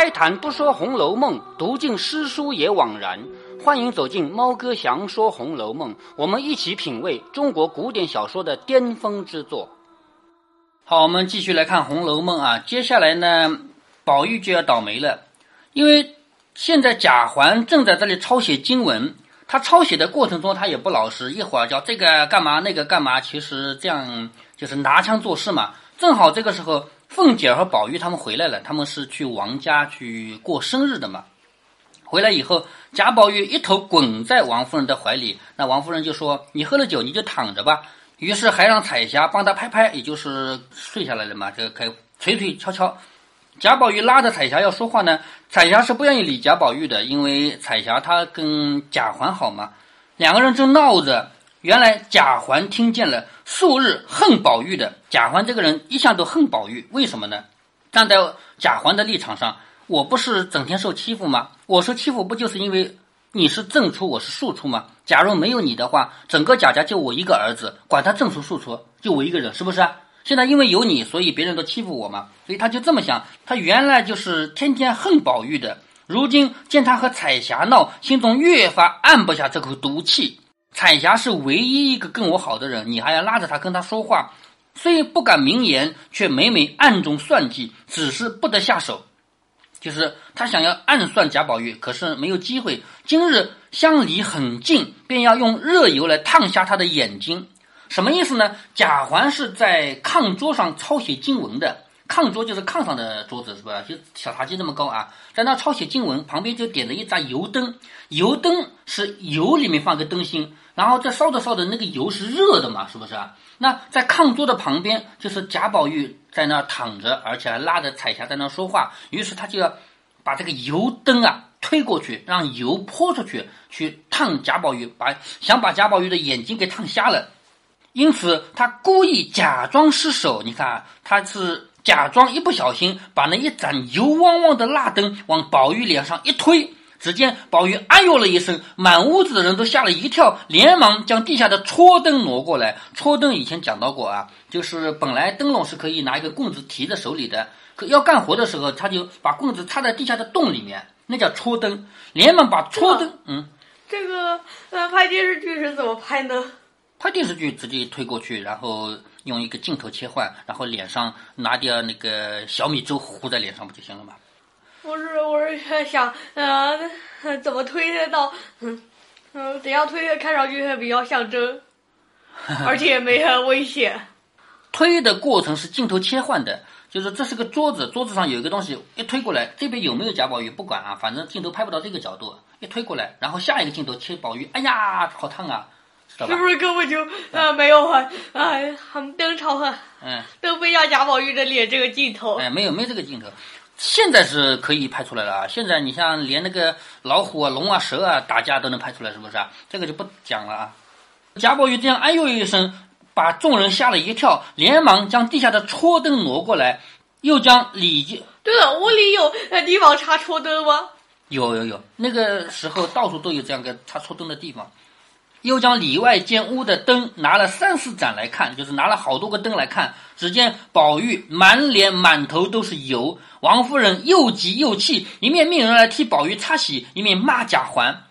开坛不说《红楼梦》，读尽诗书也枉然。欢迎走进猫哥祥说《红楼梦》，我们一起品味中国古典小说的巅峰之作。好，我们继续来看《红楼梦》啊。接下来呢，宝玉就要倒霉了，因为现在贾环正在这里抄写经文。他抄写的过程中，他也不老实，一会儿叫这个干嘛，那个干嘛，其实这样就是拿腔作势嘛。正好这个时候。凤姐和宝玉他们回来了，他们是去王家去过生日的嘛。回来以后，贾宝玉一头滚在王夫人的怀里，那王夫人就说：“你喝了酒，你就躺着吧。”于是还让彩霞帮他拍拍，也就是睡下来了嘛。这个可以捶捶敲敲。贾宝玉拉着彩霞要说话呢，彩霞是不愿意理贾宝玉的，因为彩霞她跟贾环好嘛，两个人正闹着。原来贾环听见了，素日恨宝玉的贾环这个人一向都恨宝玉，为什么呢？站在贾环的立场上，我不是整天受欺负吗？我受欺负不就是因为你是正出，我是庶出吗？假如没有你的话，整个贾家就我一个儿子，管他正出庶出，就我一个人，是不是？现在因为有你，所以别人都欺负我嘛，所以他就这么想。他原来就是天天恨宝玉的，如今见他和彩霞闹，心中越发按不下这口毒气。彩霞是唯一一个跟我好的人，你还要拉着她跟她说话，虽不敢明言，却每每暗中算计，只是不得下手。就是他想要暗算贾宝玉，可是没有机会。今日相离很近，便要用热油来烫瞎他的眼睛，什么意思呢？贾环是在炕桌上抄写经文的。炕桌就是炕上的桌子，是吧？就小茶几那么高啊，在那抄写经文，旁边就点着一盏油灯，油灯是油里面放个灯芯，然后这烧着烧着，那个油是热的嘛，是不是啊？那在炕桌的旁边，就是贾宝玉在那躺着，而且还拉着彩霞在那说话，于是他就要把这个油灯啊推过去，让油泼出去，去烫贾宝玉，把想把贾宝玉的眼睛给烫瞎了，因此他故意假装失手，你看他是。假装一不小心把那一盏油汪汪的蜡灯往宝玉脸上一推，只见宝玉哎呦了一声，满屋子的人都吓了一跳，连忙将地下的戳灯挪过来。戳灯以前讲到过啊，就是本来灯笼是可以拿一个棍子提在手里的，可要干活的时候，他就把棍子插在地下的洞里面，那叫戳灯。连忙把戳灯，嗯，这个呃，拍电视剧是怎么拍呢？拍电视剧直接推过去，然后。用一个镜头切换，然后脸上拿点那个小米粥糊在脸上不就行了吗？不是，我是在想，呃，怎么推到，嗯嗯，怎样推看上去比较像真，而且没很危险。推的过程是镜头切换的，就是这是个桌子，桌子上有一个东西，一推过来，这边有没有贾宝玉不管啊，反正镜头拍不到这个角度，一推过来，然后下一个镜头切宝玉，哎呀，好烫啊！是不是根本就啊没有啊啊灯朝和嗯灯飞向贾宝玉的脸这个镜头哎没有没这个镜头，现在是可以拍出来了啊！现在你像连那个老虎啊龙啊蛇啊打架都能拍出来，是不是啊？这个就不讲了啊！贾宝玉这样哎呦一声，把众人吓了一跳，连忙将地下的戳灯挪过来，又将李靖对了，屋里有地方插戳灯吗？有有有，那个时候到处都有这样个插戳灯的地方。又将里外间屋的灯拿了三四盏来看，就是拿了好多个灯来看。只见宝玉满脸满头都是油，王夫人又急又气，一面命人来替宝玉擦洗，一面骂贾环。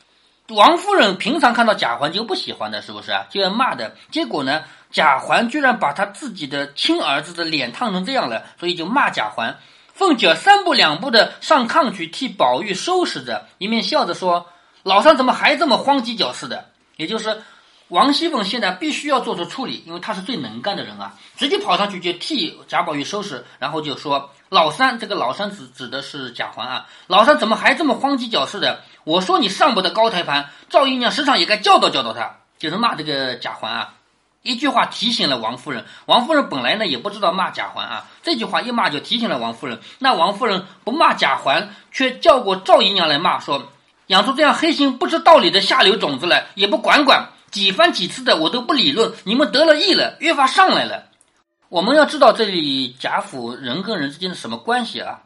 王夫人平常看到贾环就不喜欢的，是不是？就要骂的。结果呢，贾环居然把他自己的亲儿子的脸烫成这样了，所以就骂贾环。凤姐三步两步的上炕去替宝玉收拾着，一面笑着说：“老三怎么还这么慌急脚似的？”也就是王熙凤现在必须要做出处理，因为她是最能干的人啊，直接跑上去就替贾宝玉收拾，然后就说老三，这个老三指指的是贾环啊，老三怎么还这么慌急脚似的？我说你上不得高台盘，赵姨娘时常也该教导教导他，就是骂这个贾环啊。一句话提醒了王夫人，王夫人本来呢也不知道骂贾环啊，这句话一骂就提醒了王夫人，那王夫人不骂贾环，却叫过赵姨娘来骂说。养出这样黑心不知道理的下流种子来，也不管管，几番几次的我都不理论，你们得了意了，越发上来了。我们要知道这里贾府人跟人之间的什么关系啊？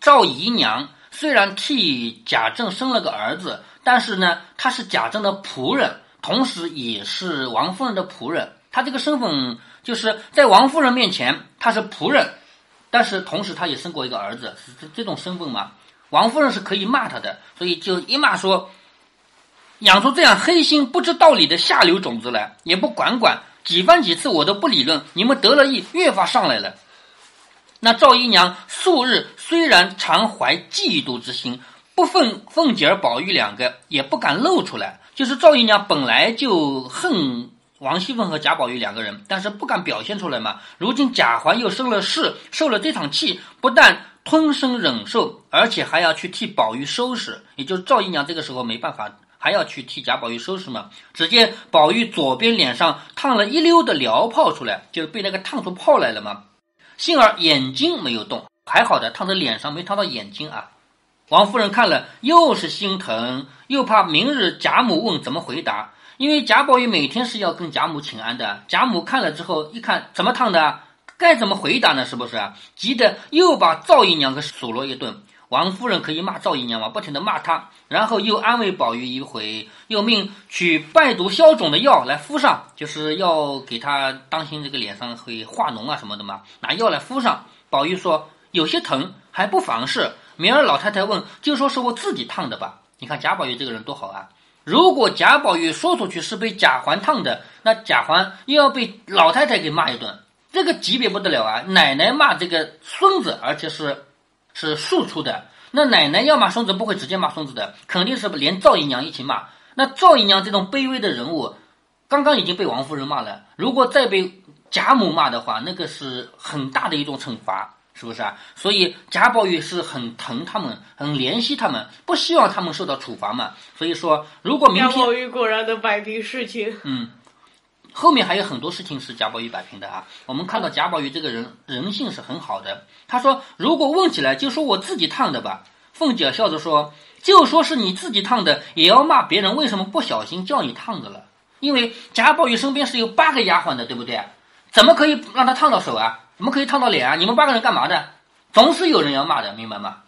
赵姨娘虽然替贾政生了个儿子，但是呢，她是贾政的仆人，同时也是王夫人的仆人。她这个身份就是在王夫人面前她是仆人，但是同时她也生过一个儿子，是这这种身份嘛？王夫人是可以骂他的，所以就一骂说，养出这样黑心不知道理的下流种子来，也不管管，几番几次我都不理论，你们得了意越发上来了。那赵姨娘素日虽然常怀嫉妒之心，不分凤姐儿、宝玉两个，也不敢露出来。就是赵姨娘本来就恨王熙凤和贾宝玉两个人，但是不敢表现出来嘛。如今贾环又生了事，受了这场气，不但吞声忍受，而且还要去替宝玉收拾。也就是赵姨娘这个时候没办法，还要去替贾宝玉收拾嘛。只见宝玉左边脸上烫了一溜的燎泡出来，就是被那个烫出泡来了嘛。幸而眼睛没有动，还好的，烫在脸上没烫到眼睛啊。王夫人看了，又是心疼，又怕明日贾母问怎么回答，因为贾宝玉每天是要跟贾母请安的。贾母看了之后，一看怎么烫的，该怎么回答呢？是不是啊？急得又把赵姨娘给数落一顿。王夫人可以骂赵姨娘吗？不停的骂她，然后又安慰宝玉一回，又命取败毒消肿的药来敷上，就是要给他当心这个脸上会化脓啊什么的嘛，拿药来敷上。宝玉说有些疼，还不妨事。明儿老太太问，就说是我自己烫的吧。你看贾宝玉这个人多好啊！如果贾宝玉说出去是被贾环烫的，那贾环又要被老太太给骂一顿，这个级别不得了啊！奶奶骂这个孙子，而且是。是庶出的，那奶奶要骂孙子不会直接骂孙子的，肯定是连赵姨娘一起骂。那赵姨娘这种卑微的人物，刚刚已经被王夫人骂了，如果再被贾母骂的话，那个是很大的一种惩罚，是不是啊？所以贾宝玉是很疼他们，很怜惜他们，不希望他们受到处罚嘛。所以说，如果明天贾宝玉果然能摆平事情，嗯。后面还有很多事情是贾宝玉摆平的啊！我们看到贾宝玉这个人人性是很好的。他说：“如果问起来，就说我自己烫的吧。”凤姐笑着说：“就说是你自己烫的，也要骂别人为什么不小心叫你烫的了。因为贾宝玉身边是有八个丫鬟的，对不对？怎么可以让他烫到手啊？怎么可以烫到脸啊？你们八个人干嘛的？总是有人要骂的，明白吗？”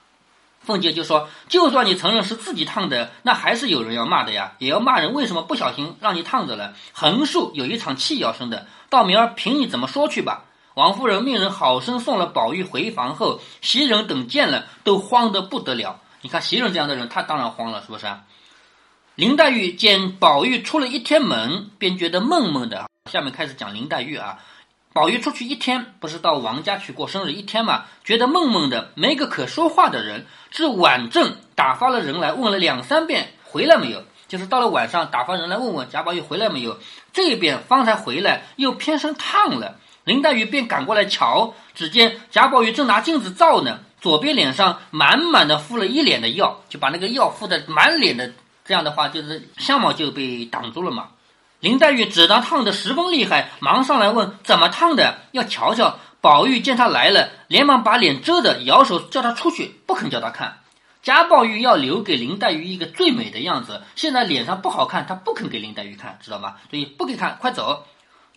凤姐就说：“就算你承认是自己烫的，那还是有人要骂的呀，也要骂人为什么不小心让你烫着了。横竖有一场气要生的，到明儿凭你怎么说去吧。”王夫人命人好生送了宝玉回房后，袭人等见了都慌得不得了。你看袭人这样的人，他当然慌了，是不是？林黛玉见宝玉出了一天门，便觉得闷闷的。下面开始讲林黛玉啊。宝玉出去一天，不是到王家去过生日一天嘛？觉得闷闷的，没个可说话的人。至晚正打发了人来问了两三遍，回来没有？就是到了晚上，打发人来问问贾宝玉回来没有。这边方才回来，又偏生烫了。林黛玉便赶过来瞧，只见贾宝玉正拿镜子照呢，左边脸上满满的敷了一脸的药，就把那个药敷的满脸的，这样的话就是相貌就被挡住了嘛。林黛玉只当烫的十分厉害，忙上来问怎么烫的，要瞧瞧。宝玉见他来了，连忙把脸遮着，摇手叫他出去，不肯叫他看。贾宝玉要留给林黛玉一个最美的样子，现在脸上不好看，他不肯给林黛玉看，知道吗？所以不给看，快走。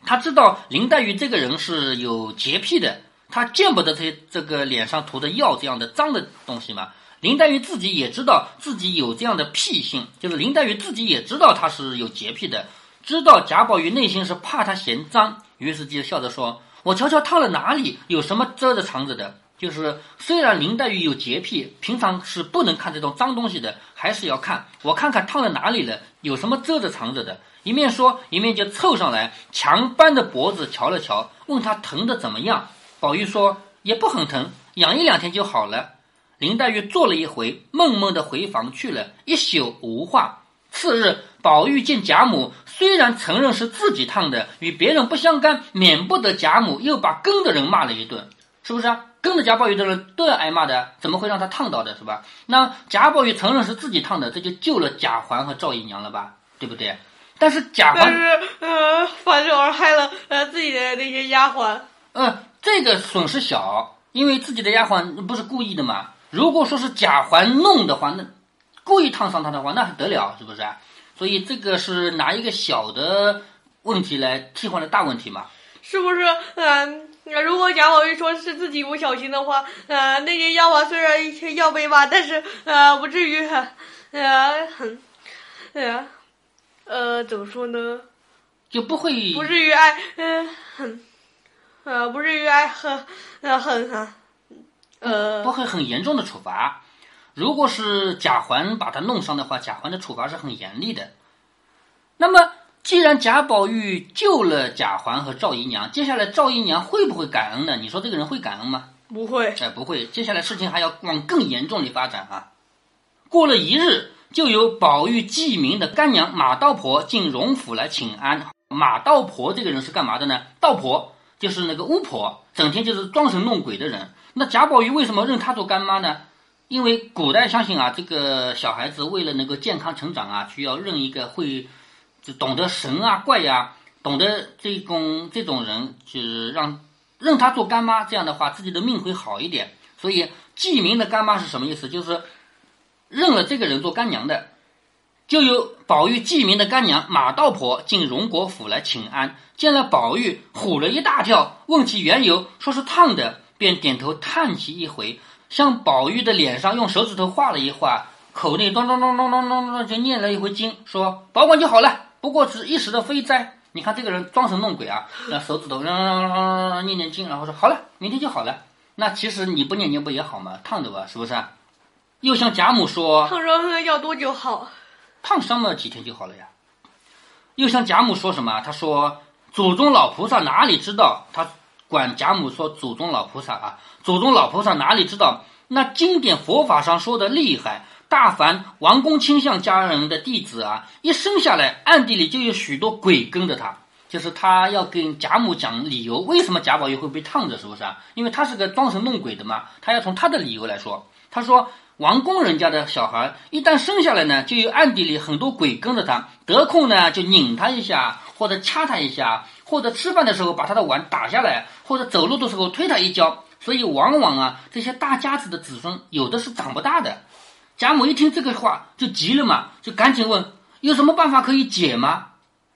他知道林黛玉这个人是有洁癖的，他见不得这这个脸上涂的药这样的脏的东西嘛。林黛玉自己也知道自己有这样的癖性，就是林黛玉自己也知道她是有洁癖的。知道贾宝玉内心是怕他嫌脏，于是就笑着说：“我瞧瞧烫了哪里，有什么遮着藏着的？就是虽然林黛玉有洁癖，平常是不能看这种脏东西的，还是要看。我看看烫了哪里了，有什么遮着藏着的。”一面说，一面就凑上来，强扳着脖子瞧了瞧，问他疼的怎么样。宝玉说：“也不很疼，养一两天就好了。”林黛玉坐了一回，闷闷的回房去了，一宿无话。次日，宝玉见贾母，虽然承认是自己烫的，与别人不相干，免不得贾母又把跟的人骂了一顿，是不是啊？跟着贾宝玉的人都要挨骂的，怎么会让他烫到的，是吧？那贾宝玉承认是自己烫的，这就救了贾环和赵姨娘了吧，对不对？但是贾环，但是呃，反而害了呃自己的那些丫鬟。嗯，这个损失小，因为自己的丫鬟不是故意的嘛。如果说是贾环弄的话，那。故意烫伤他的话，那还得了，是不是啊？所以这个是拿一个小的问题来替换的大问题嘛？是不是？嗯，如果贾宝玉说是自己不小心的话，呃，那些妖娃虽然要被骂，但是呃，不至于，呃，很，呃，呃，怎么说呢？就不会不至于挨，嗯，很，呃，不至于挨很，呃，很，呃，不会很严重的处罚。如果是贾环把他弄伤的话，贾环的处罚是很严厉的。那么，既然贾宝玉救了贾环和赵姨娘，接下来赵姨娘会不会感恩呢？你说这个人会感恩吗？不会，哎，不会。接下来事情还要往更严重的发展啊。过了一日，就由宝玉记名的干娘马道婆进荣府来请安。马道婆这个人是干嘛的呢？道婆就是那个巫婆，整天就是装神弄鬼的人。那贾宝玉为什么认她做干妈呢？因为古代相信啊，这个小孩子为了能够健康成长啊，需要认一个会就懂得神啊怪呀，懂得这种这种人，就是让认他做干妈，这样的话自己的命会好一点。所以记名的干妈是什么意思？就是认了这个人做干娘的。就有宝玉记名的干娘马道婆进荣国府来请安，见了宝玉，唬了一大跳，问其缘由，说是烫的，便点头叹息一回，向宝玉的脸上用手指头画了一画，口内咚咚咚咚咚咚咚就念了一回经，说保管就好了，不过是一时的非灾。你看这个人装神弄鬼啊，那手指头念念经，然后说好了，明天就好了。那其实你不念经不也好吗？烫的吧，是不是？又向贾母说，烫伤要多久好？烫伤了几天就好了呀。又向贾母说什么？他说：“祖宗老菩萨哪里知道？他管贾母说祖宗老菩萨啊，祖宗老菩萨哪里知道？那经典佛法上说的厉害，大凡王公卿相家人的弟子啊，一生下来暗地里就有许多鬼跟着他。就是他要跟贾母讲理由，为什么贾宝玉会被烫着？是不是啊？因为他是个装神弄鬼的嘛。他要从他的理由来说，他说。”王公人家的小孩一旦生下来呢，就有暗地里很多鬼跟着他，得空呢就拧他一下，或者掐他一下，或者吃饭的时候把他的碗打下来，或者走路的时候推他一跤。所以往往啊，这些大家子的子孙有的是长不大的。贾母一听这个话就急了嘛，就赶紧问有什么办法可以解吗？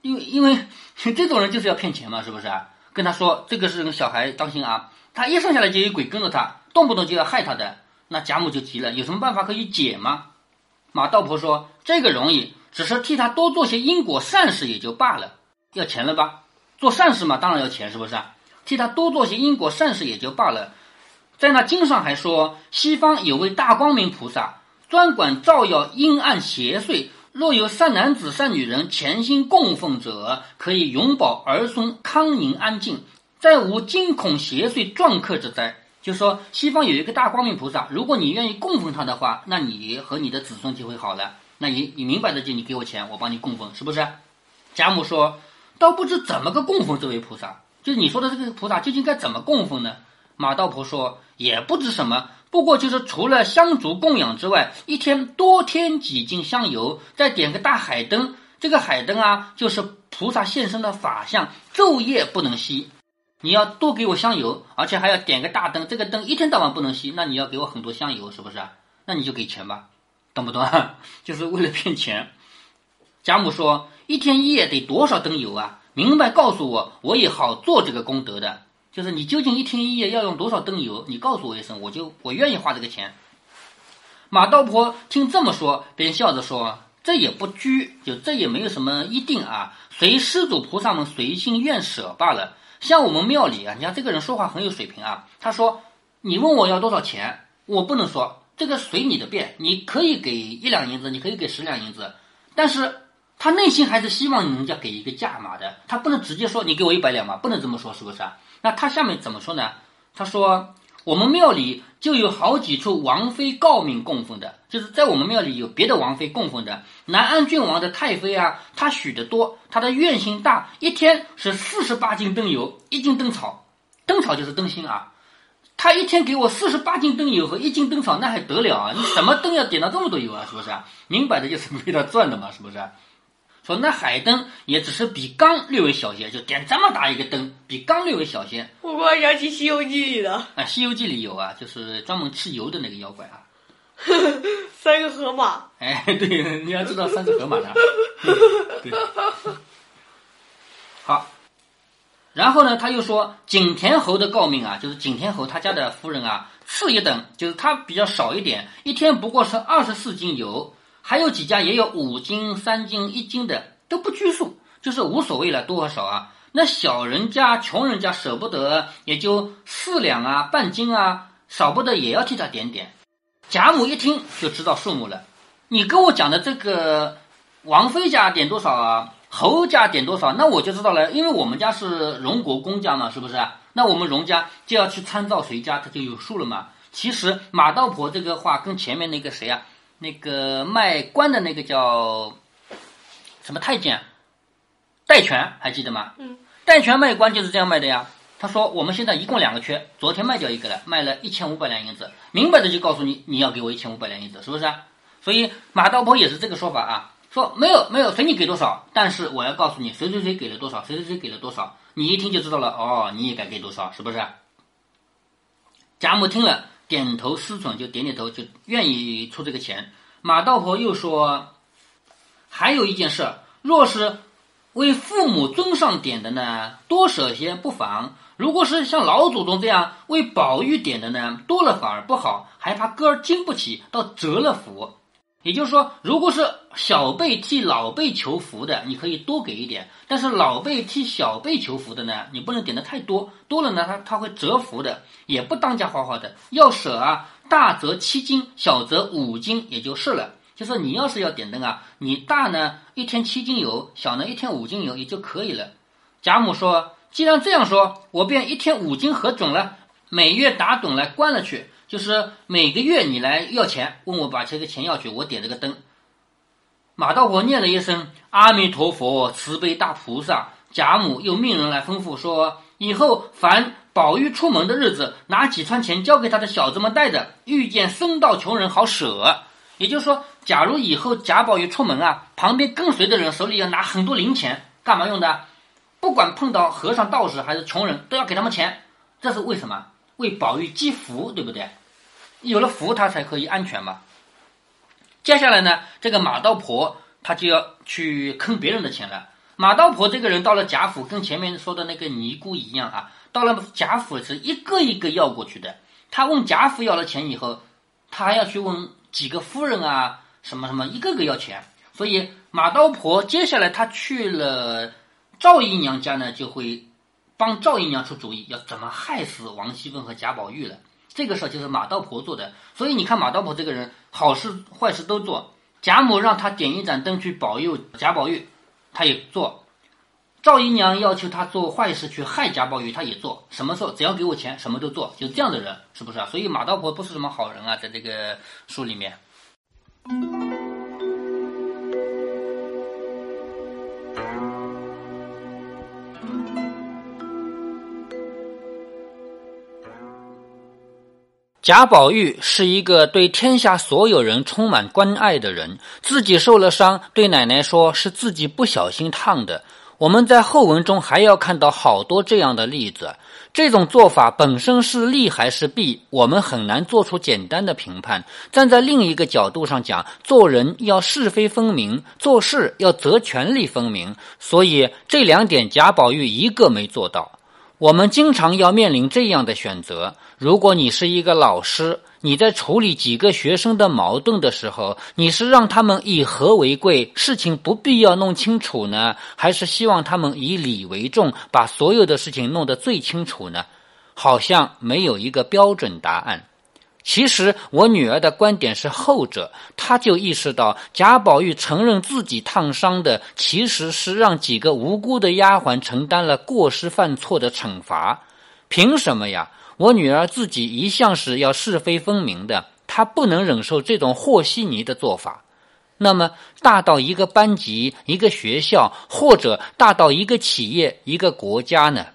因为因为 这种人就是要骗钱嘛，是不是啊？跟他说这个是小孩，当心啊，他一生下来就有鬼跟着他，动不动就要害他的。那贾母就急了，有什么办法可以解吗？马道婆说：“这个容易，只是替他多做些因果善事也就罢了。要钱了吧？做善事嘛，当然要钱，是不是？替他多做些因果善事也就罢了。在那经上还说，西方有位大光明菩萨，专管照耀阴暗邪祟。若有善男子、善女人潜心供奉者，可以永保儿孙康宁安静，再无惊恐邪祟撞客之灾。”就说西方有一个大光明菩萨，如果你愿意供奉他的话，那你和你的子孙就会好了。那你你明白的就你给我钱，我帮你供奉，是不是？贾母说：“倒不知怎么个供奉这位菩萨，就是你说的这个菩萨究竟该怎么供奉呢？”马道婆说：“也不知什么，不过就是除了香烛供养之外，一天多添几斤香油，再点个大海灯。这个海灯啊，就是菩萨现身的法相，昼夜不能熄。”你要多给我香油，而且还要点个大灯，这个灯一天到晚不能熄，那你要给我很多香油，是不是？那你就给钱吧，懂不懂？就是为了骗钱。贾母说：“一天一夜得多少灯油啊？明白告诉我，我也好做这个功德的。就是你究竟一天一夜要用多少灯油？你告诉我一声，我就我愿意花这个钱。”马道婆听这么说，便笑着说：“这也不拘，就这也没有什么一定啊，随施主菩萨们随心愿舍罢了。”像我们庙里啊，你看这个人说话很有水平啊。他说：“你问我要多少钱，我不能说这个随你的便，你可以给一两银子，你可以给十两银子，但是他内心还是希望人家给一个价码的，他不能直接说你给我一百两嘛，不能这么说，是不是啊？那他下面怎么说呢？他说。”我们庙里就有好几处王妃诰命供奉的，就是在我们庙里有别的王妃供奉的。南安郡王的太妃啊，她许的多，她的愿心大，一天是四十八斤灯油，一斤灯草，灯草就是灯芯啊。他一天给我四十八斤灯油和一斤灯草，那还得了啊？你什么灯要点到这么多油啊？是不是啊？明摆着就是为他赚的嘛，是不是啊？说那海灯也只是比缸略微小些，就点这么大一个灯，比缸略微小些。我忽然想起《西游记》里的啊，《西游记》里有啊，就是专门吃油的那个妖怪啊。三个河马。哎，对，你要知道三个河马的。对。好，然后呢，他又说景田侯的诰命啊，就是景田侯他家的夫人啊，次一等，就是他比较少一点，一天不过是二十四斤油。还有几家也有五斤、三斤、一斤的，都不拘束，就是无所谓了，多和少啊。那小人家、穷人家舍不得，也就四两啊、半斤啊，少不得也要替他点点。贾母一听就知道数目了。你跟我讲的这个王妃家点多少啊？侯家点多少？那我就知道了，因为我们家是荣国公家嘛，是不是？那我们荣家就要去参照谁家，他就有数了嘛。其实马道婆这个话跟前面那个谁啊，那个卖官的那个叫什么太监戴权，还记得吗？嗯。戴权卖官就是这样卖的呀。他说我们现在一共两个缺，昨天卖掉一个了，卖了一千五百两银子，明摆着就告诉你，你要给我一千五百两银子，是不是？所以马道婆也是这个说法啊。说没有没有随你给多少，但是我要告诉你谁谁谁给了多少，谁谁谁给了多少，你一听就知道了哦，你也该给多少，是不是？贾母听了，点头思忖，就点点头，就愿意出这个钱。马道婆又说，还有一件事，若是为父母尊上点的呢，多舍些不妨；如果是像老祖宗这样为宝玉点的呢，多了反而不好，还怕哥儿经不起，倒折了福。也就是说，如果是小辈替老辈求福的，你可以多给一点；但是老辈替小辈求福的呢，你不能点的太多，多了呢，他他会折福的，也不当家花花的。要舍啊，大则七斤，小则五斤，也就是了。就是你要是要点灯啊，你大呢一天七斤油，小呢一天五斤油也就可以了。贾母说：“既然这样说，我便一天五斤核准了，每月打盹来关了去。”就是每个月你来要钱，问我把这个钱要去，我点这个灯。马道婆念了一声阿弥陀佛，慈悲大菩萨。贾母又命人来吩咐说，以后凡宝玉出门的日子，拿几串钱交给他的小子们带着，遇见僧道穷人好舍。也就是说，假如以后贾宝玉出门啊，旁边跟随的人手里要拿很多零钱，干嘛用的？不管碰到和尚道士还是穷人，都要给他们钱。这是为什么？为宝玉积福，对不对？有了福，他才可以安全嘛。接下来呢，这个马道婆她就要去坑别人的钱了。马道婆这个人到了贾府，跟前面说的那个尼姑一样啊，到了贾府是一个一个要过去的。他问贾府要了钱以后，他还要去问几个夫人啊，什么什么，一个个要钱。所以马道婆接下来他去了赵姨娘家呢，就会帮赵姨娘出主意，要怎么害死王熙凤和贾宝玉了。这个事儿就是马道婆做的，所以你看马道婆这个人，好事坏事都做。贾母让他点一盏灯去保佑贾宝玉，他也做；赵姨娘要求他做坏事去害贾宝玉，他也做。什么时候只要给我钱，什么都做，就这样的人，是不是啊？所以马道婆不是什么好人啊，在这个书里面。贾宝玉是一个对天下所有人充满关爱的人，自己受了伤，对奶奶说是自己不小心烫的。我们在后文中还要看到好多这样的例子。这种做法本身是利还是弊，我们很难做出简单的评判。站在另一个角度上讲，做人要是非分明，做事要责权利分明。所以这两点贾宝玉一个没做到。我们经常要面临这样的选择：如果你是一个老师，你在处理几个学生的矛盾的时候，你是让他们以和为贵，事情不必要弄清楚呢，还是希望他们以理为重，把所有的事情弄得最清楚呢？好像没有一个标准答案。其实我女儿的观点是后者，她就意识到贾宝玉承认自己烫伤的，其实是让几个无辜的丫鬟承担了过失犯错的惩罚。凭什么呀？我女儿自己一向是要是非分明的，她不能忍受这种和稀泥的做法。那么大到一个班级、一个学校，或者大到一个企业、一个国家呢？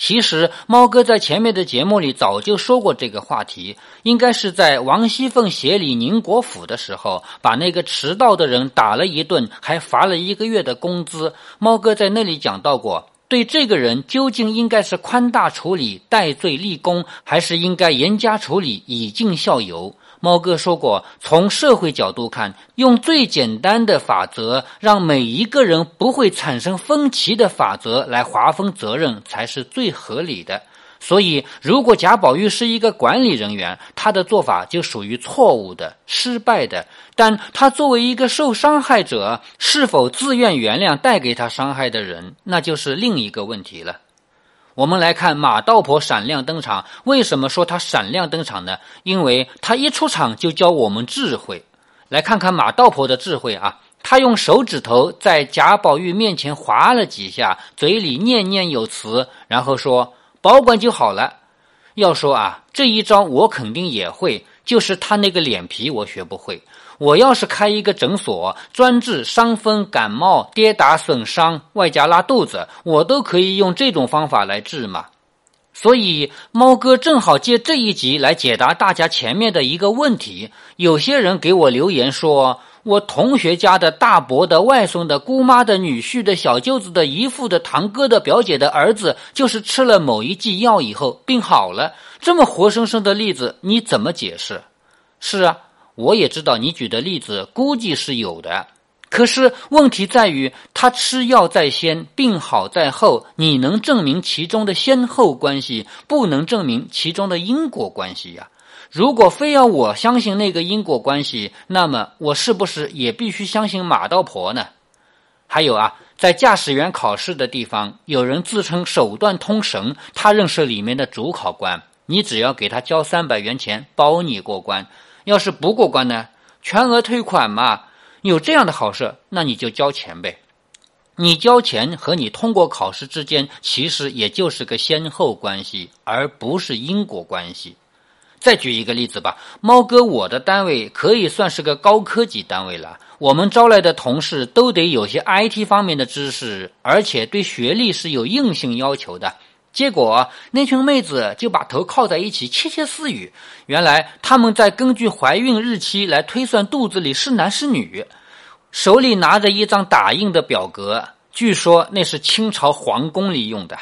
其实，猫哥在前面的节目里早就说过这个话题，应该是在王熙凤协理宁国府的时候，把那个迟到的人打了一顿，还罚了一个月的工资。猫哥在那里讲到过，对这个人究竟应该是宽大处理、戴罪立功，还是应该严加处理、以儆效尤？猫哥说过，从社会角度看，用最简单的法则，让每一个人不会产生分歧的法则来划分责任，才是最合理的。所以，如果贾宝玉是一个管理人员，他的做法就属于错误的、失败的。但他作为一个受伤害者，是否自愿原谅带给他伤害的人，那就是另一个问题了。我们来看马道婆闪亮登场。为什么说她闪亮登场呢？因为她一出场就教我们智慧。来看看马道婆的智慧啊！她用手指头在贾宝玉面前划了几下，嘴里念念有词，然后说：“保管就好了。”要说啊，这一招我肯定也会，就是他那个脸皮我学不会。我要是开一个诊所，专治伤风、感冒、跌打损伤，外加拉肚子，我都可以用这种方法来治嘛。所以，猫哥正好借这一集来解答大家前面的一个问题。有些人给我留言说，我同学家的大伯的外孙的姑妈的女婿的小舅子的姨父的堂哥的表姐的儿子，就是吃了某一剂药以后病好了。这么活生生的例子，你怎么解释？是啊。我也知道你举的例子估计是有的，可是问题在于他吃药在先，病好在后，你能证明其中的先后关系，不能证明其中的因果关系呀。如果非要我相信那个因果关系，那么我是不是也必须相信马道婆呢？还有啊，在驾驶员考试的地方，有人自称手段通神，他认识里面的主考官，你只要给他交三百元钱，包你过关。要是不过关呢，全额退款嘛。有这样的好事，那你就交钱呗。你交钱和你通过考试之间，其实也就是个先后关系，而不是因果关系。再举一个例子吧，猫哥，我的单位可以算是个高科技单位了。我们招来的同事都得有些 IT 方面的知识，而且对学历是有硬性要求的。结果那群妹子就把头靠在一起窃窃私语。原来他们在根据怀孕日期来推算肚子里是男是女，手里拿着一张打印的表格，据说那是清朝皇宫里用的。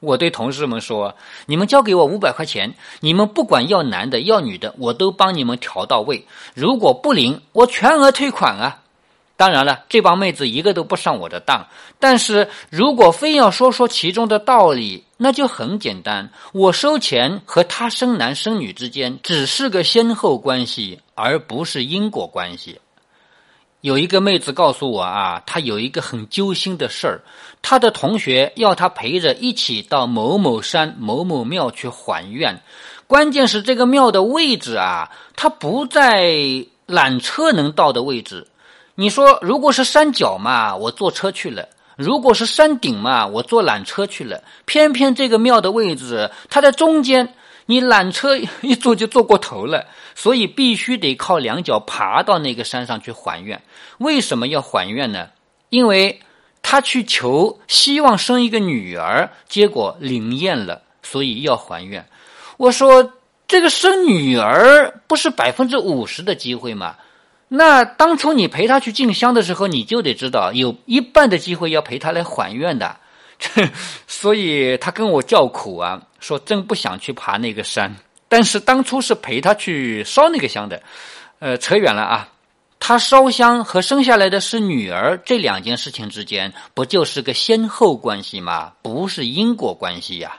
我对同事们说：“你们交给我五百块钱，你们不管要男的要女的，我都帮你们调到位。如果不灵，我全额退款啊！”当然了，这帮妹子一个都不上我的当。但是如果非要说说其中的道理，那就很简单。我收钱和他生男生女之间只是个先后关系，而不是因果关系。有一个妹子告诉我啊，她有一个很揪心的事儿，她的同学要她陪着一起到某某山某某庙去还愿。关键是这个庙的位置啊，它不在缆车能到的位置。你说，如果是山脚嘛，我坐车去了；如果是山顶嘛，我坐缆车去了。偏偏这个庙的位置它在中间，你缆车一坐就坐过头了，所以必须得靠两脚爬到那个山上去还愿。为什么要还愿呢？因为他去求，希望生一个女儿，结果灵验了，所以要还愿。我说，这个生女儿不是百分之五十的机会吗？那当初你陪他去进香的时候，你就得知道有一半的机会要陪他来还愿的，所以他跟我叫苦啊，说真不想去爬那个山。但是当初是陪他去烧那个香的，呃，扯远了啊。他烧香和生下来的是女儿这两件事情之间，不就是个先后关系吗？不是因果关系呀。